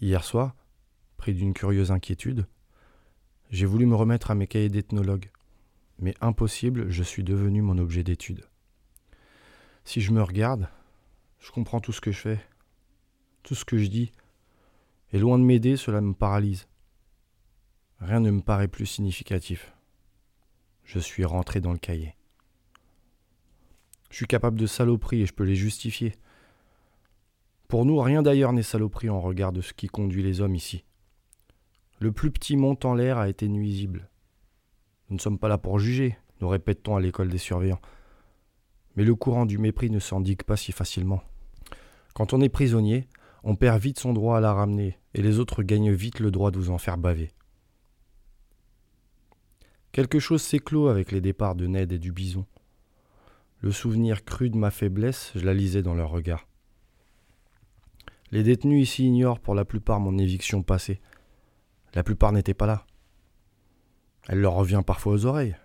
Hier soir, pris d'une curieuse inquiétude, j'ai voulu me remettre à mes cahiers d'ethnologue. Mais impossible, je suis devenu mon objet d'étude. Si je me regarde, je comprends tout ce que je fais, tout ce que je dis, et loin de m'aider, cela me paralyse. Rien ne me paraît plus significatif. Je suis rentré dans le cahier. Je suis capable de saloperies et je peux les justifier. Pour nous, rien d'ailleurs n'est saloperie en regard de ce qui conduit les hommes ici. Le plus petit monte en l'air a été nuisible. Nous ne sommes pas là pour juger, nous répétons à l'école des surveillants. Mais le courant du mépris ne s'endigue pas si facilement. Quand on est prisonnier, on perd vite son droit à la ramener, et les autres gagnent vite le droit de vous en faire baver. Quelque chose s'éclot avec les départs de Ned et du bison. Le souvenir cru de ma faiblesse, je la lisais dans leur regard. Les détenus ici ignorent pour la plupart mon éviction passée. La plupart n'étaient pas là. Elle leur revient parfois aux oreilles,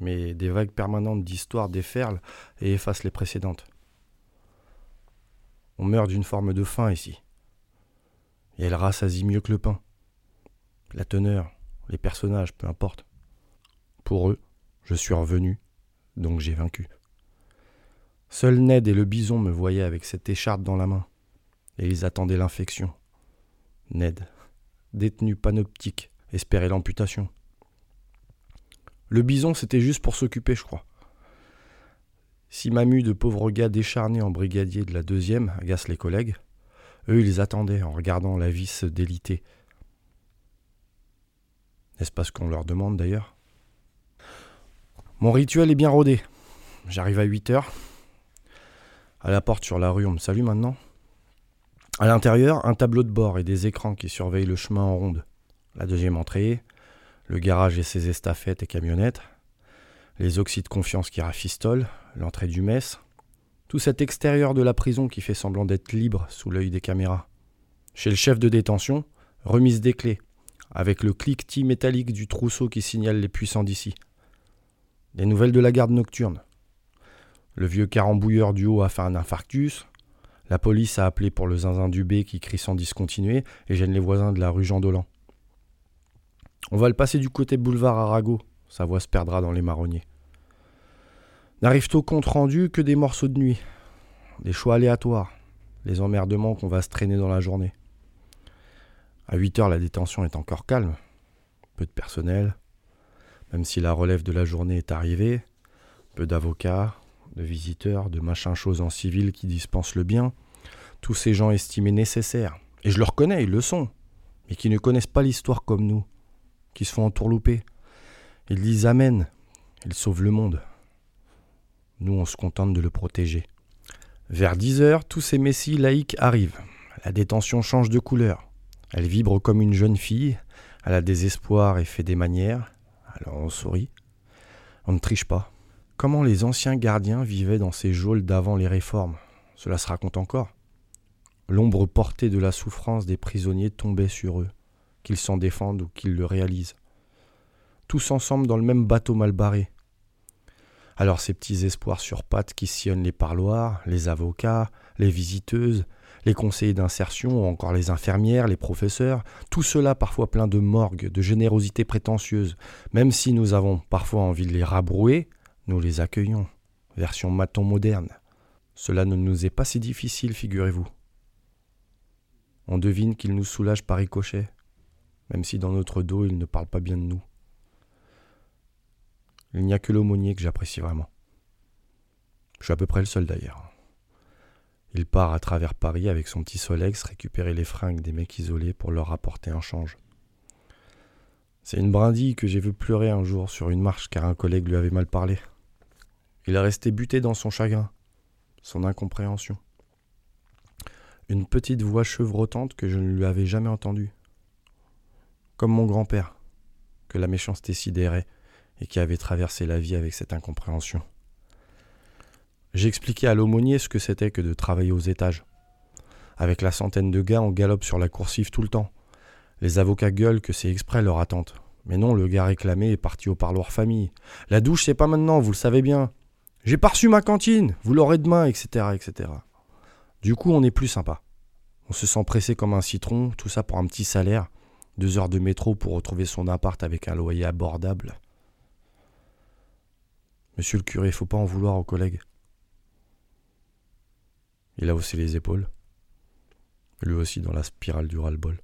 mais des vagues permanentes d'histoire déferlent et effacent les précédentes. On meurt d'une forme de faim ici. Et elle rassasie mieux que le pain. La teneur, les personnages, peu importe. Pour eux, je suis revenu, donc j'ai vaincu. Seul Ned et le bison me voyaient avec cette écharpe dans la main, et ils attendaient l'infection. Ned, détenu panoptique, espérait l'amputation. Le bison, c'était juste pour s'occuper, je crois. Si Mamu, de pauvre gars décharné en brigadier de la deuxième, agace les collègues, eux, ils attendaient en regardant la vie se déliter. N'est-ce pas ce qu'on leur demande d'ailleurs? Mon rituel est bien rodé. J'arrive à 8 heures, à la porte sur la rue, on me salue maintenant. À l'intérieur, un tableau de bord et des écrans qui surveillent le chemin en ronde. La deuxième entrée, le garage et ses estafettes et camionnettes, les oxydes de confiance qui rafistolent, l'entrée du mess, tout cet extérieur de la prison qui fait semblant d'être libre sous l'œil des caméras. Chez le chef de détention, remise des clés, avec le cliquetis métallique du trousseau qui signale les puissants d'ici. Des nouvelles de la garde nocturne. Le vieux carambouilleur du haut a fait un infarctus. La police a appelé pour le zinzin du B qui crie sans discontinuer et gêne les voisins de la rue Jean Dolan. On va le passer du côté boulevard Arago. Sa voix se perdra dans les marronniers. N'arrivent au compte rendu que des morceaux de nuit, des choix aléatoires, les emmerdements qu'on va se traîner dans la journée. À 8 heures, la détention est encore calme. Peu de personnel, même si la relève de la journée est arrivée. Peu d'avocats, de visiteurs, de machins choses en civil qui dispensent le bien, tous ces gens estimés nécessaires, et je le reconnais, ils le sont, mais qui ne connaissent pas l'histoire comme nous, qui se font entourlouper. Ils disent Amen, ils sauvent le monde. Nous, on se contente de le protéger. Vers 10 heures, tous ces messies laïcs arrivent. La détention change de couleur. Elle vibre comme une jeune fille, elle a des espoirs et fait des manières. Alors on sourit. On ne triche pas. Comment les anciens gardiens vivaient dans ces geôles d'avant les réformes? Cela se raconte encore. L'ombre portée de la souffrance des prisonniers tombait sur eux, qu'ils s'en défendent ou qu'ils le réalisent. Tous ensemble dans le même bateau mal barré. Alors ces petits espoirs sur pattes qui sillonnent les parloirs, les avocats, les visiteuses, les conseillers d'insertion ou encore les infirmières, les professeurs, tout cela parfois plein de morgue, de générosité prétentieuse, même si nous avons parfois envie de les rabrouer, nous les accueillons, version maton moderne. Cela ne nous est pas si difficile, figurez-vous. On devine qu'il nous soulage par ricochet, même si dans notre dos il ne parle pas bien de nous. Il n'y a que l'aumônier que j'apprécie vraiment. Je suis à peu près le seul d'ailleurs. Il part à travers Paris avec son petit Solex récupérer les fringues des mecs isolés pour leur apporter un change. C'est une brindille que j'ai vu pleurer un jour sur une marche car un collègue lui avait mal parlé. Il est resté buté dans son chagrin, son incompréhension. Une petite voix chevrotante que je ne lui avais jamais entendue. Comme mon grand-père, que la méchanceté sidérait et qui avait traversé la vie avec cette incompréhension. J'expliquais à l'aumônier ce que c'était que de travailler aux étages. Avec la centaine de gars, on galope sur la coursive tout le temps. Les avocats gueulent que c'est exprès leur attente. Mais non, le gars réclamé est parti au parloir famille. La douche, c'est pas maintenant, vous le savez bien. J'ai pas ma cantine, vous l'aurez demain, etc., etc. Du coup, on est plus sympa. On se sent pressé comme un citron, tout ça pour un petit salaire, deux heures de métro pour retrouver son appart avec un loyer abordable. Monsieur le curé, faut pas en vouloir aux collègues. Il a haussé les épaules, lui aussi dans la spirale du ras-le-bol.